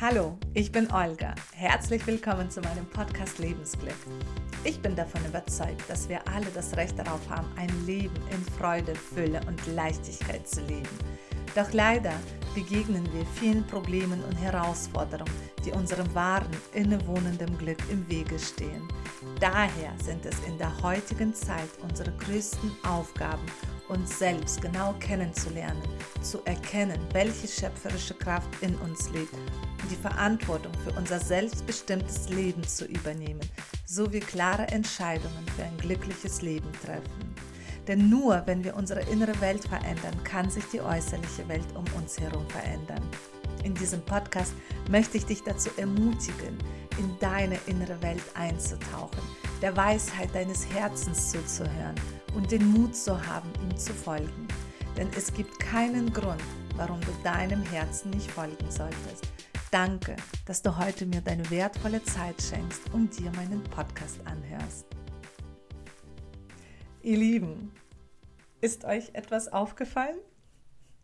Hallo, ich bin Olga. Herzlich willkommen zu meinem Podcast Lebensglück. Ich bin davon überzeugt, dass wir alle das Recht darauf haben, ein Leben in Freude, Fülle und Leichtigkeit zu leben. Doch leider begegnen wir vielen Problemen und Herausforderungen, die unserem wahren, innewohnenden Glück im Wege stehen. Daher sind es in der heutigen Zeit unsere größten Aufgaben, uns selbst genau kennenzulernen, zu erkennen, welche schöpferische Kraft in uns lebt und die Verantwortung für unser selbstbestimmtes Leben zu übernehmen, sowie klare Entscheidungen für ein glückliches Leben treffen. Denn nur wenn wir unsere innere Welt verändern, kann sich die äußerliche Welt um uns herum verändern. In diesem Podcast möchte ich dich dazu ermutigen, in deine innere Welt einzutauchen, der Weisheit deines Herzens zuzuhören und den Mut zu haben, ihm zu folgen. Denn es gibt keinen Grund, warum du deinem Herzen nicht folgen solltest. Danke, dass du heute mir deine wertvolle Zeit schenkst und dir meinen Podcast anhörst. Ihr Lieben, ist euch etwas aufgefallen?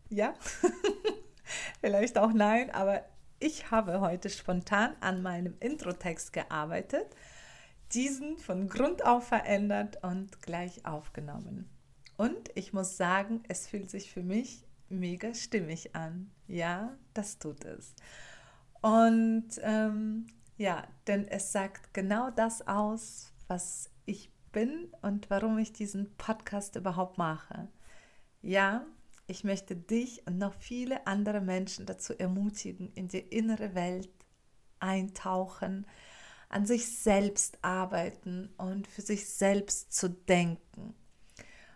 Ja? Vielleicht auch nein, aber ich habe heute spontan an meinem Intro-Text gearbeitet, diesen von Grund auf verändert und gleich aufgenommen. Und ich muss sagen, es fühlt sich für mich mega stimmig an. Ja, das tut es. Und ähm, ja, denn es sagt genau das aus, was ich bin und warum ich diesen Podcast überhaupt mache. Ja, ich möchte dich und noch viele andere Menschen dazu ermutigen, in die innere Welt eintauchen, an sich selbst arbeiten und für sich selbst zu denken.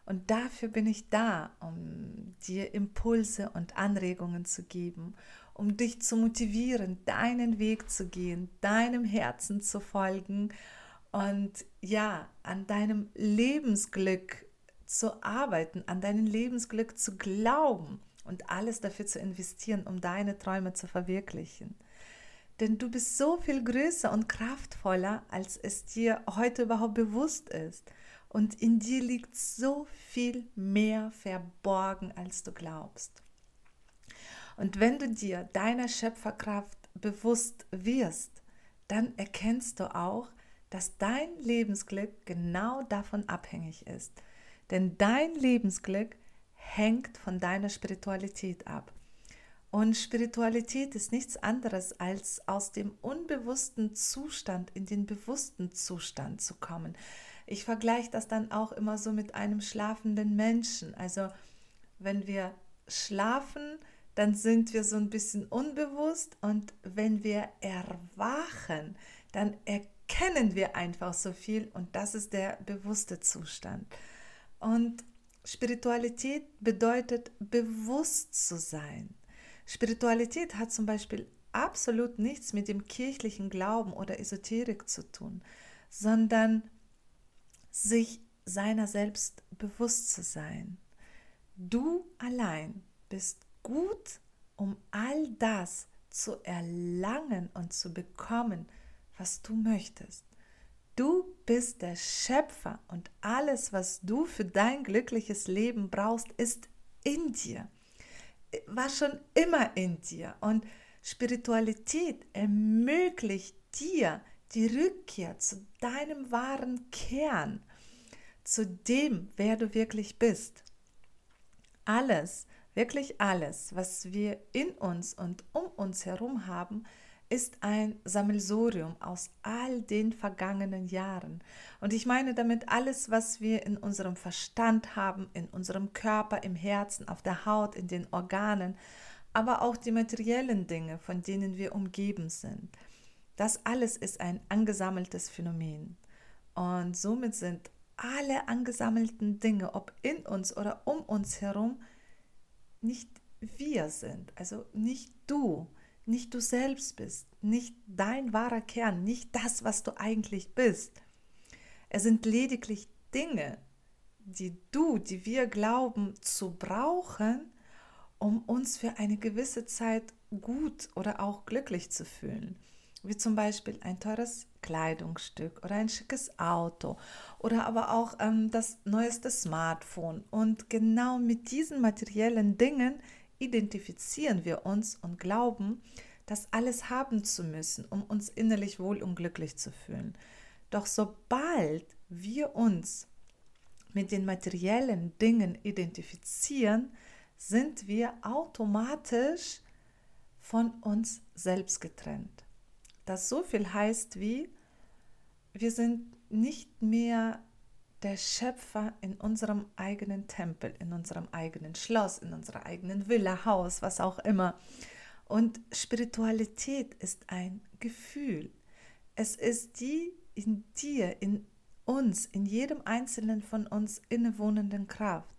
Und dafür bin ich da, um dir Impulse und Anregungen zu geben, um dich zu motivieren, deinen Weg zu gehen, deinem Herzen zu folgen und ja, an deinem Lebensglück zu arbeiten, an deinem Lebensglück zu glauben und alles dafür zu investieren, um deine Träume zu verwirklichen. Denn du bist so viel größer und kraftvoller, als es dir heute überhaupt bewusst ist. Und in dir liegt so viel mehr verborgen, als du glaubst. Und wenn du dir deiner Schöpferkraft bewusst wirst, dann erkennst du auch, dass dein Lebensglück genau davon abhängig ist. Denn dein Lebensglück hängt von deiner Spiritualität ab. Und Spiritualität ist nichts anderes, als aus dem unbewussten Zustand in den bewussten Zustand zu kommen. Ich vergleiche das dann auch immer so mit einem schlafenden Menschen. Also wenn wir schlafen, dann sind wir so ein bisschen unbewusst und wenn wir erwachen, dann erkennen kennen wir einfach so viel und das ist der bewusste Zustand. Und Spiritualität bedeutet bewusst zu sein. Spiritualität hat zum Beispiel absolut nichts mit dem kirchlichen Glauben oder Esoterik zu tun, sondern sich seiner selbst bewusst zu sein. Du allein bist gut, um all das zu erlangen und zu bekommen, was du möchtest. Du bist der Schöpfer und alles, was du für dein glückliches Leben brauchst, ist in dir. War schon immer in dir. Und Spiritualität ermöglicht dir die Rückkehr zu deinem wahren Kern, zu dem, wer du wirklich bist. Alles, wirklich alles, was wir in uns und um uns herum haben, ist ein Sammelsurium aus all den vergangenen Jahren. Und ich meine damit alles, was wir in unserem Verstand haben, in unserem Körper, im Herzen, auf der Haut, in den Organen, aber auch die materiellen Dinge, von denen wir umgeben sind. Das alles ist ein angesammeltes Phänomen. Und somit sind alle angesammelten Dinge, ob in uns oder um uns herum, nicht wir sind, also nicht du, nicht du selbst bist, nicht dein wahrer Kern, nicht das, was du eigentlich bist. Es sind lediglich Dinge, die du, die wir glauben zu brauchen, um uns für eine gewisse Zeit gut oder auch glücklich zu fühlen. Wie zum Beispiel ein teures Kleidungsstück oder ein schickes Auto oder aber auch ähm, das neueste Smartphone. Und genau mit diesen materiellen Dingen identifizieren wir uns und glauben, das alles haben zu müssen, um uns innerlich wohl und glücklich zu fühlen. Doch sobald wir uns mit den materiellen Dingen identifizieren, sind wir automatisch von uns selbst getrennt. Das so viel heißt wie, wir sind nicht mehr der Schöpfer in unserem eigenen Tempel, in unserem eigenen Schloss, in unserer eigenen Villa, Haus, was auch immer. Und Spiritualität ist ein Gefühl. Es ist die in dir, in uns, in jedem einzelnen von uns innewohnenden Kraft.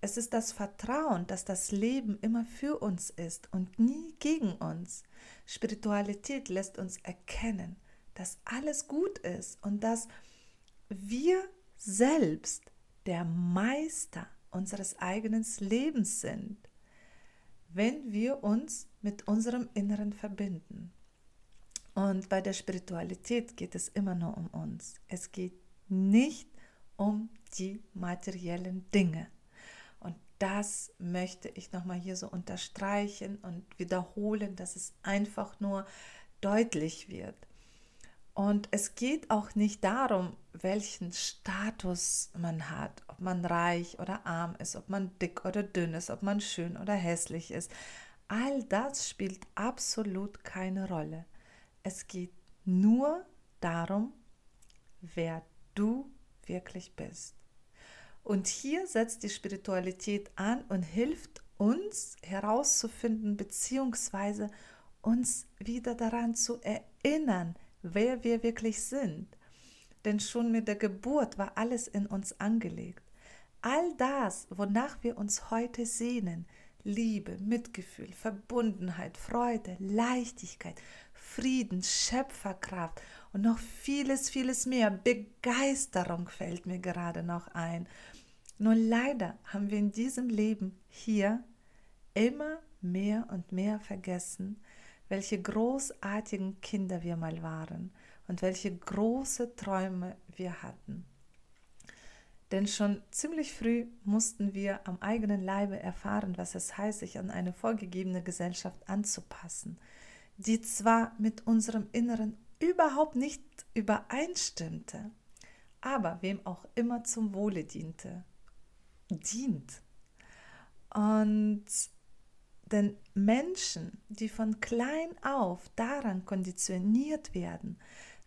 Es ist das Vertrauen, dass das Leben immer für uns ist und nie gegen uns. Spiritualität lässt uns erkennen, dass alles gut ist und dass wir selbst der Meister unseres eigenen Lebens sind, wenn wir uns mit unserem Inneren verbinden. Und bei der Spiritualität geht es immer nur um uns. Es geht nicht um die materiellen Dinge. Und das möchte ich nochmal hier so unterstreichen und wiederholen, dass es einfach nur deutlich wird. Und es geht auch nicht darum, welchen Status man hat, ob man reich oder arm ist, ob man dick oder dünn ist, ob man schön oder hässlich ist. All das spielt absolut keine Rolle. Es geht nur darum, wer du wirklich bist. Und hier setzt die Spiritualität an und hilft uns herauszufinden, beziehungsweise uns wieder daran zu erinnern, wer wir wirklich sind. Denn schon mit der Geburt war alles in uns angelegt. All das, wonach wir uns heute sehnen, Liebe, Mitgefühl, Verbundenheit, Freude, Leichtigkeit, Frieden, Schöpferkraft und noch vieles, vieles mehr. Begeisterung fällt mir gerade noch ein. Nur leider haben wir in diesem Leben hier immer mehr und mehr vergessen, welche großartigen Kinder wir mal waren und welche große Träume wir hatten. Denn schon ziemlich früh mussten wir am eigenen Leibe erfahren, was es heißt, sich an eine vorgegebene Gesellschaft anzupassen, die zwar mit unserem Inneren überhaupt nicht übereinstimmte, aber wem auch immer zum Wohle diente, dient. Und denn Menschen, die von klein auf daran konditioniert werden,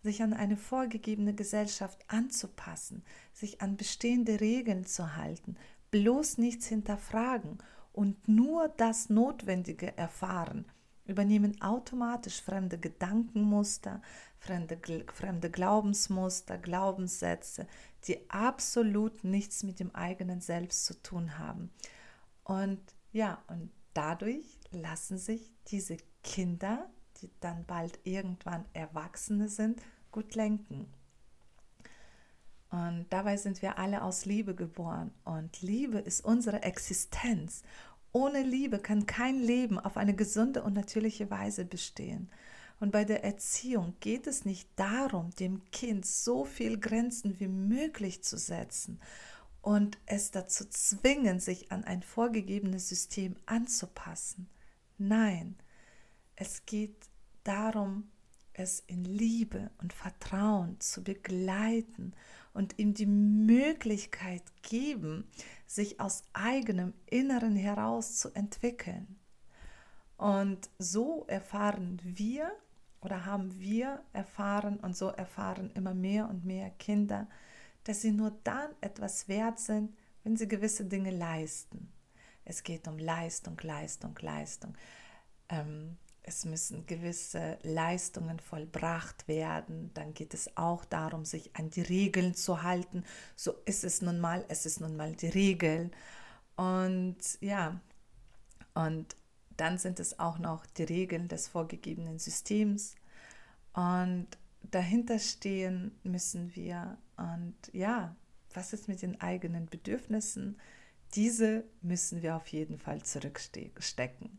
sich an eine vorgegebene Gesellschaft anzupassen, sich an bestehende Regeln zu halten, bloß nichts hinterfragen und nur das Notwendige erfahren, übernehmen automatisch fremde Gedankenmuster, fremde, fremde Glaubensmuster, Glaubenssätze, die absolut nichts mit dem eigenen Selbst zu tun haben. Und ja, und dadurch lassen sich diese Kinder, die dann bald irgendwann Erwachsene sind, gut lenken. Und dabei sind wir alle aus Liebe geboren. Und Liebe ist unsere Existenz. Ohne Liebe kann kein Leben auf eine gesunde und natürliche Weise bestehen. Und bei der Erziehung geht es nicht darum, dem Kind so viel Grenzen wie möglich zu setzen und es dazu zwingen, sich an ein vorgegebenes System anzupassen. Nein, es geht darum, es in Liebe und Vertrauen zu begleiten und ihm die Möglichkeit geben, sich aus eigenem Inneren heraus zu entwickeln. Und so erfahren wir oder haben wir erfahren und so erfahren immer mehr und mehr Kinder, dass sie nur dann etwas wert sind, wenn sie gewisse Dinge leisten. Es geht um Leistung, Leistung, Leistung. Ähm, es müssen gewisse Leistungen vollbracht werden. Dann geht es auch darum, sich an die Regeln zu halten. So ist es nun mal, es ist nun mal die Regel. Und ja, und dann sind es auch noch die Regeln des vorgegebenen Systems. Und dahinter stehen müssen wir. Und ja, was ist mit den eigenen Bedürfnissen? Diese müssen wir auf jeden Fall zurückstecken.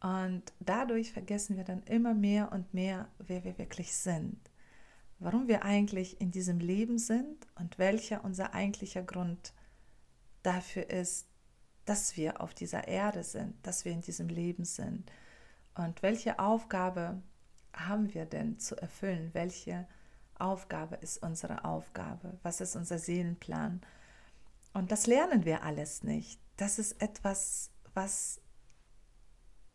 Und dadurch vergessen wir dann immer mehr und mehr, wer wir wirklich sind. Warum wir eigentlich in diesem Leben sind und welcher unser eigentlicher Grund dafür ist, dass wir auf dieser Erde sind, dass wir in diesem Leben sind. Und welche Aufgabe haben wir denn zu erfüllen? Welche Aufgabe ist unsere Aufgabe? Was ist unser Seelenplan? Und das lernen wir alles nicht. Das ist etwas, was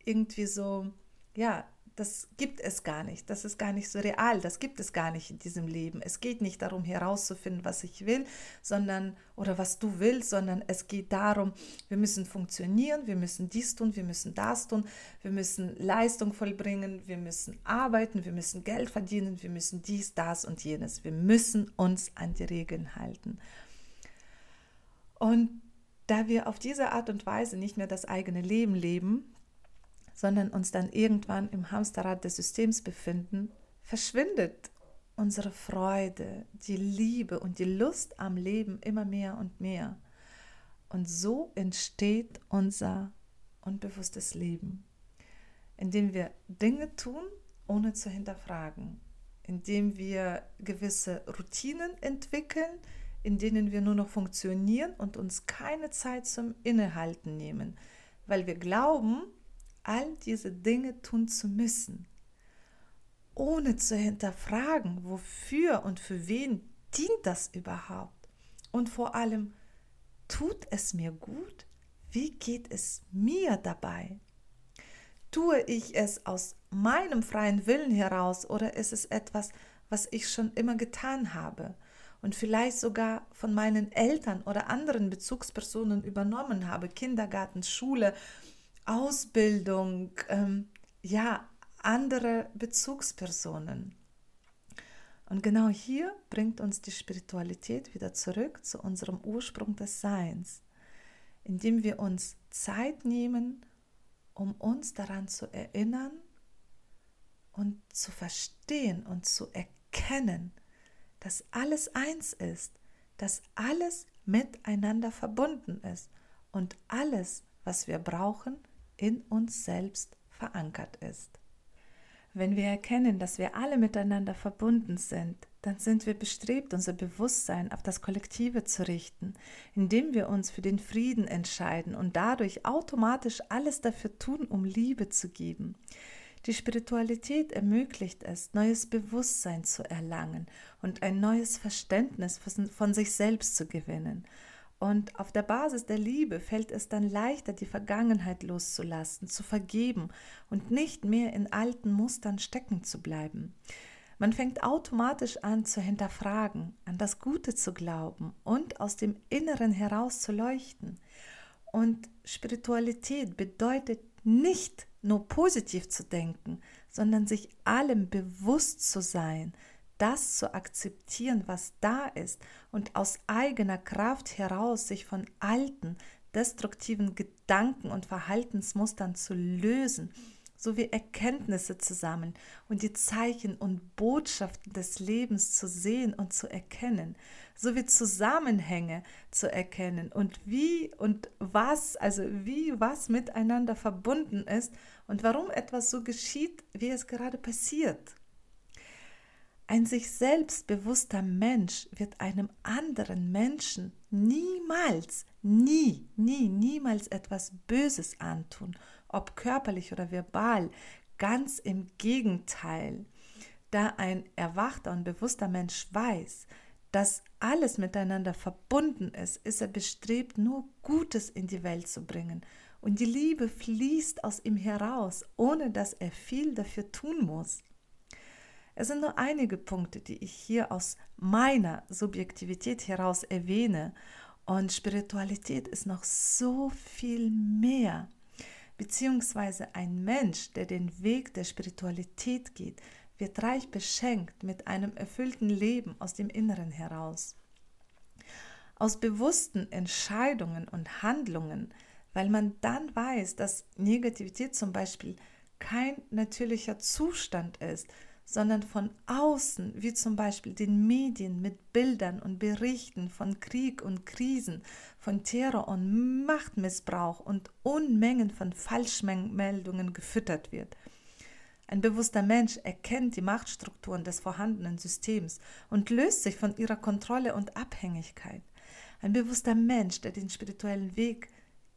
irgendwie so, ja, das gibt es gar nicht. Das ist gar nicht so real. Das gibt es gar nicht in diesem Leben. Es geht nicht darum, herauszufinden, was ich will, sondern oder was du willst, sondern es geht darum, wir müssen funktionieren, wir müssen dies tun, wir müssen das tun, wir müssen Leistung vollbringen, wir müssen arbeiten, wir müssen Geld verdienen, wir müssen dies, das und jenes. Wir müssen uns an die Regeln halten. Und da wir auf diese Art und Weise nicht mehr das eigene Leben leben, sondern uns dann irgendwann im Hamsterrad des Systems befinden, verschwindet unsere Freude, die Liebe und die Lust am Leben immer mehr und mehr. Und so entsteht unser unbewusstes Leben, indem wir Dinge tun, ohne zu hinterfragen, indem wir gewisse Routinen entwickeln, in denen wir nur noch funktionieren und uns keine Zeit zum Innehalten nehmen, weil wir glauben, all diese Dinge tun zu müssen, ohne zu hinterfragen, wofür und für wen dient das überhaupt? Und vor allem, tut es mir gut? Wie geht es mir dabei? Tue ich es aus meinem freien Willen heraus oder ist es etwas, was ich schon immer getan habe und vielleicht sogar von meinen Eltern oder anderen Bezugspersonen übernommen habe, Kindergarten, Schule Ausbildung, ähm, ja, andere Bezugspersonen. Und genau hier bringt uns die Spiritualität wieder zurück zu unserem Ursprung des Seins, indem wir uns Zeit nehmen, um uns daran zu erinnern und zu verstehen und zu erkennen, dass alles eins ist, dass alles miteinander verbunden ist und alles, was wir brauchen, in uns selbst verankert ist. Wenn wir erkennen, dass wir alle miteinander verbunden sind, dann sind wir bestrebt, unser Bewusstsein auf das Kollektive zu richten, indem wir uns für den Frieden entscheiden und dadurch automatisch alles dafür tun, um Liebe zu geben. Die Spiritualität ermöglicht es, neues Bewusstsein zu erlangen und ein neues Verständnis von sich selbst zu gewinnen. Und auf der Basis der Liebe fällt es dann leichter, die Vergangenheit loszulassen, zu vergeben und nicht mehr in alten Mustern stecken zu bleiben. Man fängt automatisch an zu hinterfragen, an das Gute zu glauben und aus dem Inneren heraus zu leuchten. Und Spiritualität bedeutet nicht nur positiv zu denken, sondern sich allem bewusst zu sein, das zu akzeptieren, was da ist und aus eigener Kraft heraus sich von alten, destruktiven Gedanken und Verhaltensmustern zu lösen, sowie Erkenntnisse zu sammeln und die Zeichen und Botschaften des Lebens zu sehen und zu erkennen, sowie Zusammenhänge zu erkennen und wie und was, also wie was miteinander verbunden ist und warum etwas so geschieht, wie es gerade passiert. Ein sich selbst bewusster Mensch wird einem anderen Menschen niemals, nie, nie, niemals etwas Böses antun, ob körperlich oder verbal. Ganz im Gegenteil. Da ein erwachter und bewusster Mensch weiß, dass alles miteinander verbunden ist, ist er bestrebt, nur Gutes in die Welt zu bringen. Und die Liebe fließt aus ihm heraus, ohne dass er viel dafür tun muss. Es sind nur einige Punkte, die ich hier aus meiner Subjektivität heraus erwähne. Und Spiritualität ist noch so viel mehr. Beziehungsweise ein Mensch, der den Weg der Spiritualität geht, wird reich beschenkt mit einem erfüllten Leben aus dem Inneren heraus. Aus bewussten Entscheidungen und Handlungen, weil man dann weiß, dass Negativität zum Beispiel kein natürlicher Zustand ist, sondern von außen, wie zum Beispiel den Medien mit Bildern und Berichten von Krieg und Krisen, von Terror und Machtmissbrauch und Unmengen von Falschmeldungen gefüttert wird. Ein bewusster Mensch erkennt die Machtstrukturen des vorhandenen Systems und löst sich von ihrer Kontrolle und Abhängigkeit. Ein bewusster Mensch, der den spirituellen Weg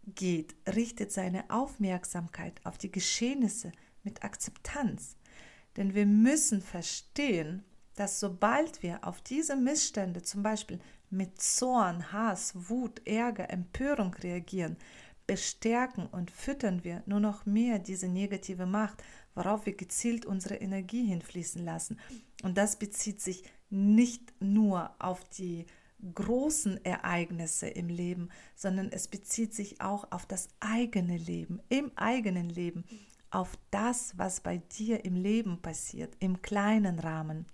geht, richtet seine Aufmerksamkeit auf die Geschehnisse mit Akzeptanz. Denn wir müssen verstehen, dass sobald wir auf diese Missstände zum Beispiel mit Zorn, Hass, Wut, Ärger, Empörung reagieren, bestärken und füttern wir nur noch mehr diese negative Macht, worauf wir gezielt unsere Energie hinfließen lassen. Und das bezieht sich nicht nur auf die großen Ereignisse im Leben, sondern es bezieht sich auch auf das eigene Leben, im eigenen Leben, auf das, was bei dir im Leben passiert, im kleinen Rahmen.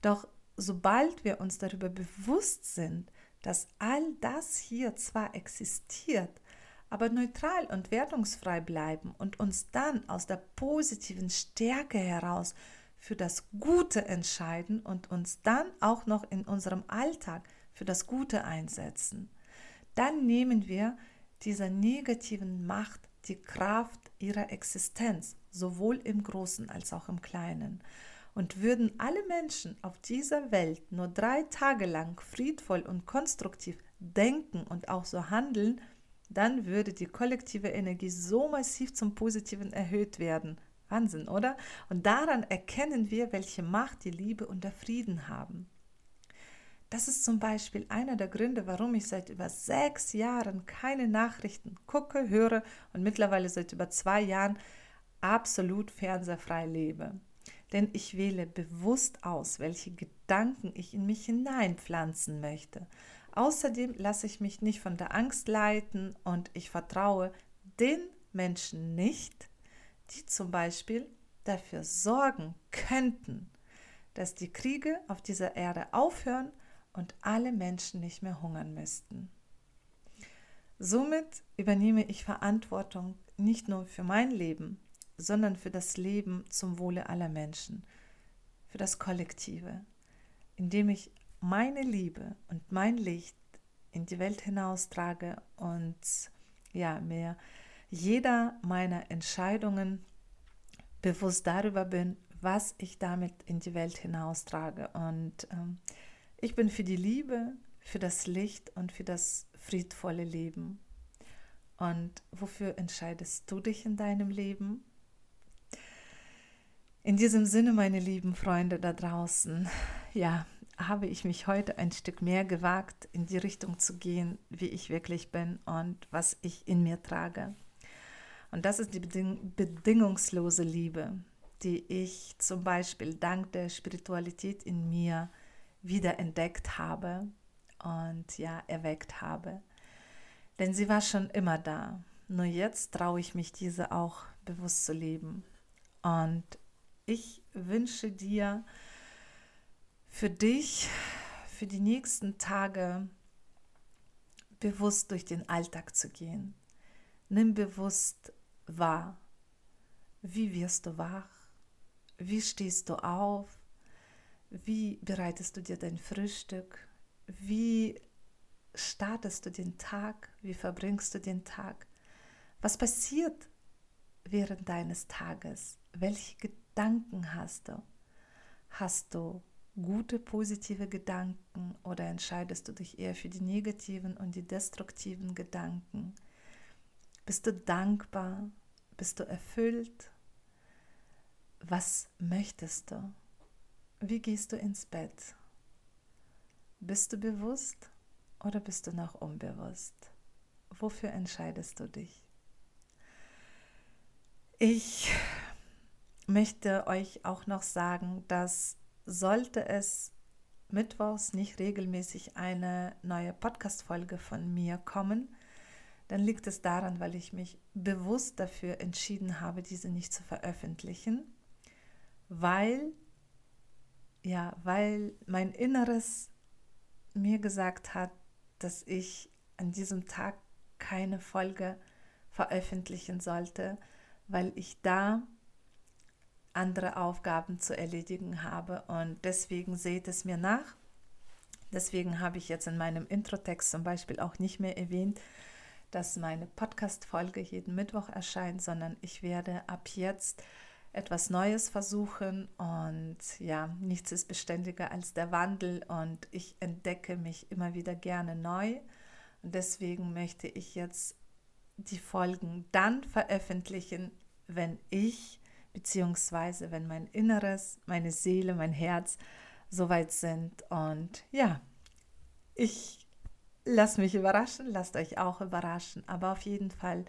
Doch sobald wir uns darüber bewusst sind, dass all das hier zwar existiert, aber neutral und wertungsfrei bleiben und uns dann aus der positiven Stärke heraus für das Gute entscheiden und uns dann auch noch in unserem Alltag für das Gute einsetzen, dann nehmen wir dieser negativen Macht die Kraft ihrer Existenz, sowohl im Großen als auch im Kleinen. Und würden alle Menschen auf dieser Welt nur drei Tage lang friedvoll und konstruktiv denken und auch so handeln, dann würde die kollektive Energie so massiv zum Positiven erhöht werden. Wahnsinn, oder? Und daran erkennen wir, welche Macht die Liebe und der Frieden haben. Das ist zum Beispiel einer der Gründe, warum ich seit über sechs Jahren keine Nachrichten gucke, höre und mittlerweile seit über zwei Jahren absolut fernsehfrei lebe. Denn ich wähle bewusst aus, welche Gedanken ich in mich hineinpflanzen möchte. Außerdem lasse ich mich nicht von der Angst leiten und ich vertraue den Menschen nicht, die zum Beispiel dafür sorgen könnten, dass die Kriege auf dieser Erde aufhören und alle Menschen nicht mehr hungern müssten. Somit übernehme ich Verantwortung nicht nur für mein Leben, sondern für das Leben zum Wohle aller Menschen, für das Kollektive, indem ich meine Liebe und mein Licht in die Welt hinaustrage und ja, mir jeder meiner Entscheidungen bewusst darüber bin, was ich damit in die Welt hinaustrage. Und ähm, ich bin für die Liebe, für das Licht und für das friedvolle Leben. Und wofür entscheidest du dich in deinem Leben? In diesem Sinne, meine lieben Freunde da draußen, ja, habe ich mich heute ein Stück mehr gewagt, in die Richtung zu gehen, wie ich wirklich bin und was ich in mir trage. Und das ist die beding bedingungslose Liebe, die ich zum Beispiel dank der Spiritualität in mir wiederentdeckt habe und ja, erweckt habe. Denn sie war schon immer da. Nur jetzt traue ich mich, diese auch bewusst zu leben. Und ich wünsche dir für dich, für die nächsten Tage bewusst durch den Alltag zu gehen. Nimm bewusst wahr. Wie wirst du wach? Wie stehst du auf? Wie bereitest du dir dein Frühstück? Wie startest du den Tag? Wie verbringst du den Tag? Was passiert während deines Tages? Welche Gedanken hast du? Hast du gute, positive Gedanken oder entscheidest du dich eher für die negativen und die destruktiven Gedanken? Bist du dankbar? Bist du erfüllt? Was möchtest du? Wie gehst du ins Bett? Bist du bewusst oder bist du noch unbewusst? Wofür entscheidest du dich? Ich möchte euch auch noch sagen, dass sollte es mittwochs nicht regelmäßig eine neue Podcast-Folge von mir kommen, dann liegt es daran, weil ich mich bewusst dafür entschieden habe, diese nicht zu veröffentlichen, weil ja, weil mein Inneres mir gesagt hat, dass ich an diesem Tag keine Folge veröffentlichen sollte, weil ich da andere Aufgaben zu erledigen habe und deswegen seht es mir nach. Deswegen habe ich jetzt in meinem Introtext zum Beispiel auch nicht mehr erwähnt, dass meine Podcast-Folge jeden Mittwoch erscheint, sondern ich werde ab jetzt etwas Neues versuchen und ja, nichts ist beständiger als der Wandel und ich entdecke mich immer wieder gerne neu. Und deswegen möchte ich jetzt die Folgen dann veröffentlichen, wenn ich beziehungsweise wenn mein Inneres, meine Seele, mein Herz soweit sind. Und ja, ich lasse mich überraschen, lasst euch auch überraschen. Aber auf jeden Fall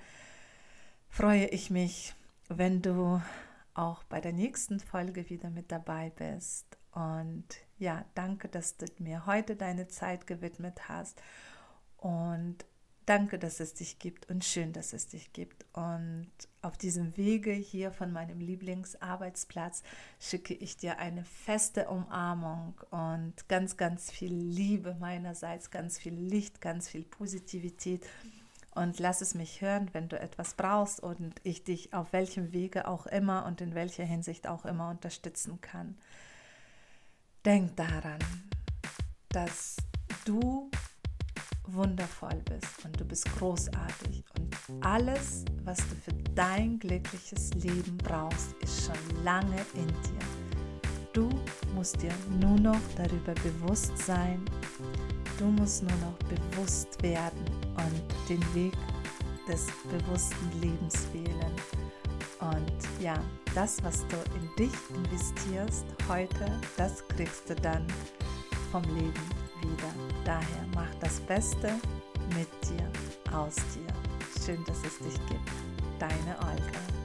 freue ich mich, wenn du auch bei der nächsten Folge wieder mit dabei bist. Und ja, danke, dass du mir heute deine Zeit gewidmet hast. Und danke, dass es dich gibt und schön, dass es dich gibt. Und auf diesem Wege hier von meinem Lieblingsarbeitsplatz schicke ich dir eine feste Umarmung und ganz, ganz viel Liebe meinerseits, ganz viel Licht, ganz viel Positivität und lass es mich hören, wenn du etwas brauchst und ich dich auf welchem Wege auch immer und in welcher Hinsicht auch immer unterstützen kann. Denk daran, dass du wundervoll bist und du bist großartig und alles, was du für dein glückliches Leben brauchst, ist schon lange in dir. Du musst dir nur noch darüber bewusst sein, du musst nur noch bewusst werden und den Weg des bewussten Lebens wählen. Und ja, das, was du in dich investierst heute, das kriegst du dann vom Leben wieder. Daher mach das Beste mit dir, aus dir. Schön, dass es dich gibt. Deine Olga.